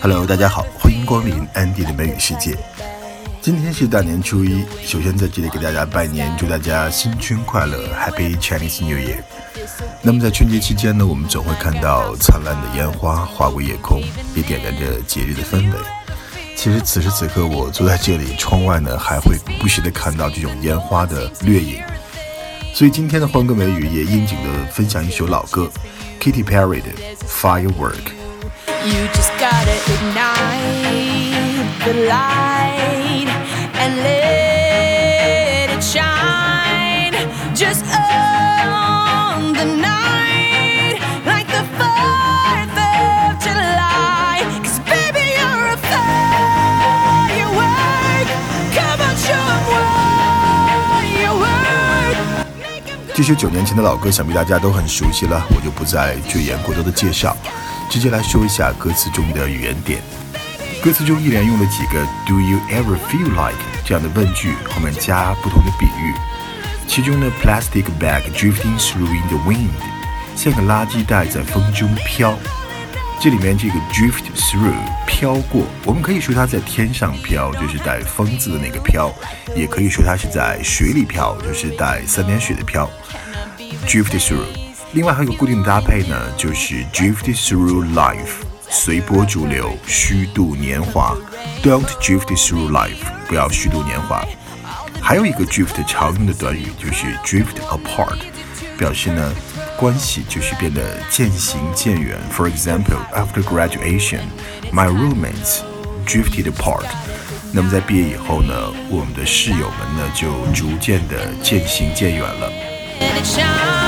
Hello，大家好，欢迎光临安迪的美语世界。今天是大年初一，首先在这里给大家拜年，祝大家新春快乐，Happy Chinese New Year。那么在春节期间呢，我们总会看到灿烂的烟花划过夜空，也点燃着节日的氛围。其实此时此刻，我坐在这里，窗外呢还会不时的看到这种烟花的掠影。所以今天的欢歌美语也应景的分享一首老歌，Katy Perry 的 Firework。You just gotta ignite the light and let it shine just on the night like the 4th of July. Cause baby, you're a firework. Come on, show 'em what you work. Make 'em 这首九年前的老歌，想必大家都很熟悉了，我就不再赘言过多的介绍，直接来说一下歌词中的语言点。歌词中依然用了几个 “Do you ever feel like” 这样的问句，后面加不同的比喻。其中呢，plastic bag drifting through in the wind，像个垃圾袋在风中飘。这里面这个 drift through 飘过，我们可以说它在天上飘，就是带风字的那个飘；也可以说它是在水里飘，就是带三点水的飘。drift through。另外还有一个固定的搭配呢，就是 drift through life，随波逐流，虚度年华。Don't drift through life，不要虚度年华。还有一个 drift 常用的短语就是 drift apart，表示呢关系就是变得渐行渐远。For example, after graduation, my roommates drifted apart。那么在毕业以后呢，我们的室友们呢就逐渐的渐行渐远了。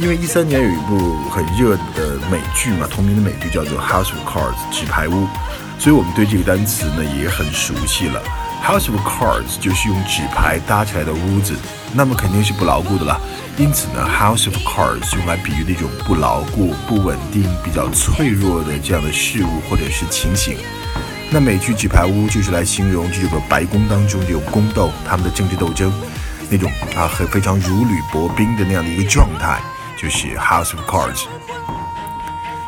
因为一三年有一部很热的美剧嘛，同名的美剧叫做 House of Cards 纸牌屋，所以我们对这个单词呢也很熟悉了。House of Cards 就是用纸牌搭起来的屋子，那么肯定是不牢固的了。因此呢，House of Cards 用来比喻那种不牢固、不稳定、比较脆弱的这样的事物或者是情形。那美剧《纸牌屋》就是来形容这个白宫当中这种宫斗，他们的政治斗争，那种啊很非常如履薄冰的那样的一个状态，就是 House of Cards。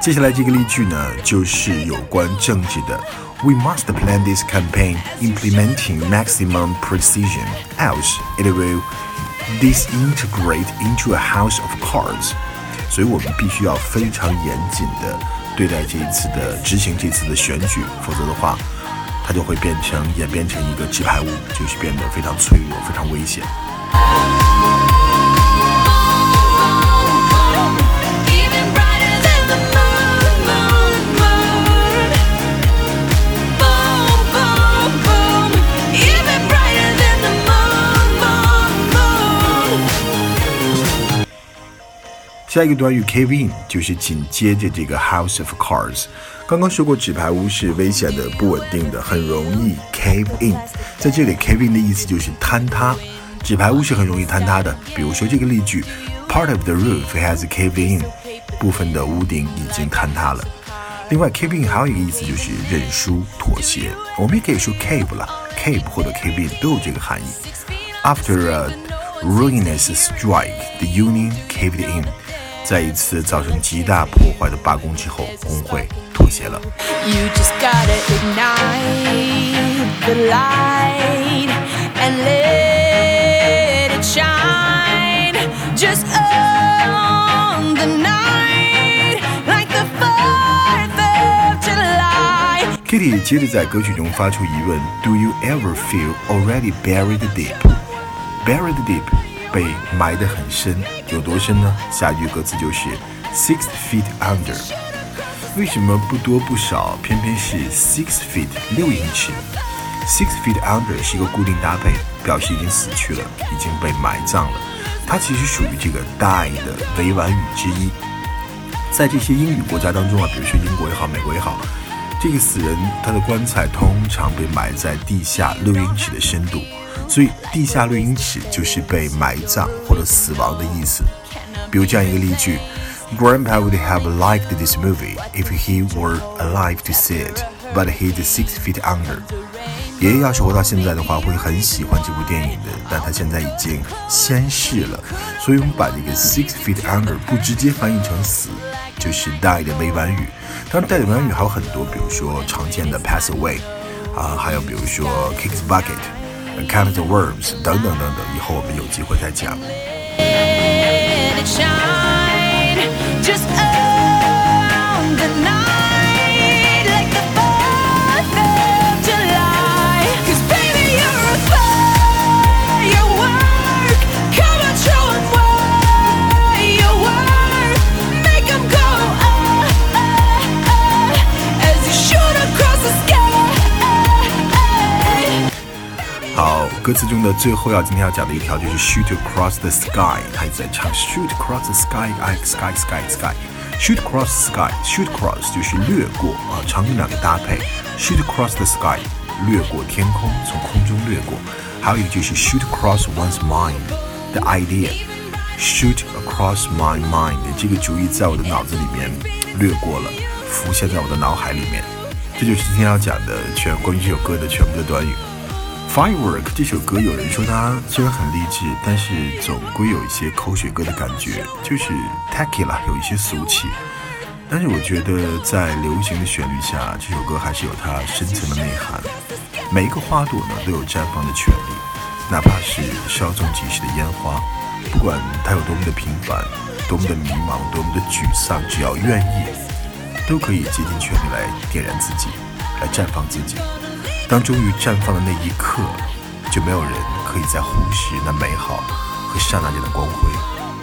接下来这个例句呢，就是有关政治的。We must plan this campaign implementing maximum precision, else it will disintegrate into a house of cards. 所以我们必须要非常严谨的对待这一次的执行这次的选举，否则的话，它就会变成演变成一个纸牌屋，就是变得非常脆弱、非常危险。下一个短语 cave in 就是紧接着这个 House of Cards。刚刚说过，纸牌屋是危险的、不稳定的，很容易 cave in。在这里，cave in 的意思就是坍塌。纸牌屋是很容易坍塌的。比如说这个例句：Part of the roof has caved in，部分的屋顶已经坍塌了。另外，cave in 还有一个意思就是认输、妥协。我们也可以说 cave 了，cave 或者 cave in 都有这个含义。After a ruinous strike, the union caved in。在一次造成极大破坏的罢工之后，工会妥协了。 You just gotta ignite the light and let it shine just on the night like the 4th of July. Kitty 接着在歌曲中发出疑问：Do you ever feel already buried deep? Buried deep， 被埋得很深，有多深呢？下一句歌词就是 six feet under。为什么不多不少，偏偏是 six feet 六英尺？Six feet under 是一个固定搭配，表示已经死去了，已经被埋葬了。它其实属于这个 die 的委婉语之一。在这些英语国家当中啊，比如说英国也好，美国也好，这个死人他的棺材通常被埋在地下六英尺的深度，所以地下六英尺就是被埋葬或者死亡的意思。比如这样一个例句：Grandpa would have liked this movie if he were alive to see it, but he's six feet under. 爷爷要是活到现在的话，会很喜欢这部电影的，但他现在已经仙逝了，所以我们把这个 six feet under 不直接翻译成死，就是 die 的委婉语。当然，die 的委婉语还有很多，比如说常见的 pass away，啊，还有比如说 kick the bucket bucket，count the worms 等等等等，以后我们有机会再讲。 歌词中的最后要今天要讲的一条就是 shoot across the sky，他一直在唱 shoot across the sky，哎，sky sky sky，shoot across the sky，shoot across 就是掠过啊，常用两个搭配，shoot across the sky，掠过天空，从空中掠过，还有一个就是 shoot across one's mind 的 idea，shoot across my mind 这个主意在我的脑子里面掠过了，浮现在我的脑海里面，这就是今天要讲的全关于这首歌的全部的短语。Firework 这首歌，有人说它虽然很励志，但是总归有一些口水歌的感觉，就是 tacky 啦，有一些俗气。但是我觉得在流行的旋律下，这首歌还是有它深层的内涵。每一个花朵呢都有绽放的权利，哪怕是稍纵即逝的烟花，不管它有多么的平凡，多么的迷茫，多么的沮丧，只要愿意，都可以竭尽全力来点燃自己，来绽放自己。当终于绽放的那一刻，就没有人可以再忽视那美好和刹那间的光辉，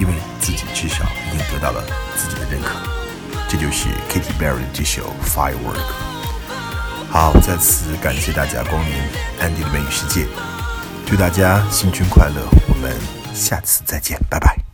因为自己至少已经得到了自己的认可。这就是 Katy Perry 这首《Firework》。好，再次感谢大家光临 Andy 的美语世界，祝大家新春快乐！我们下次再见，拜拜。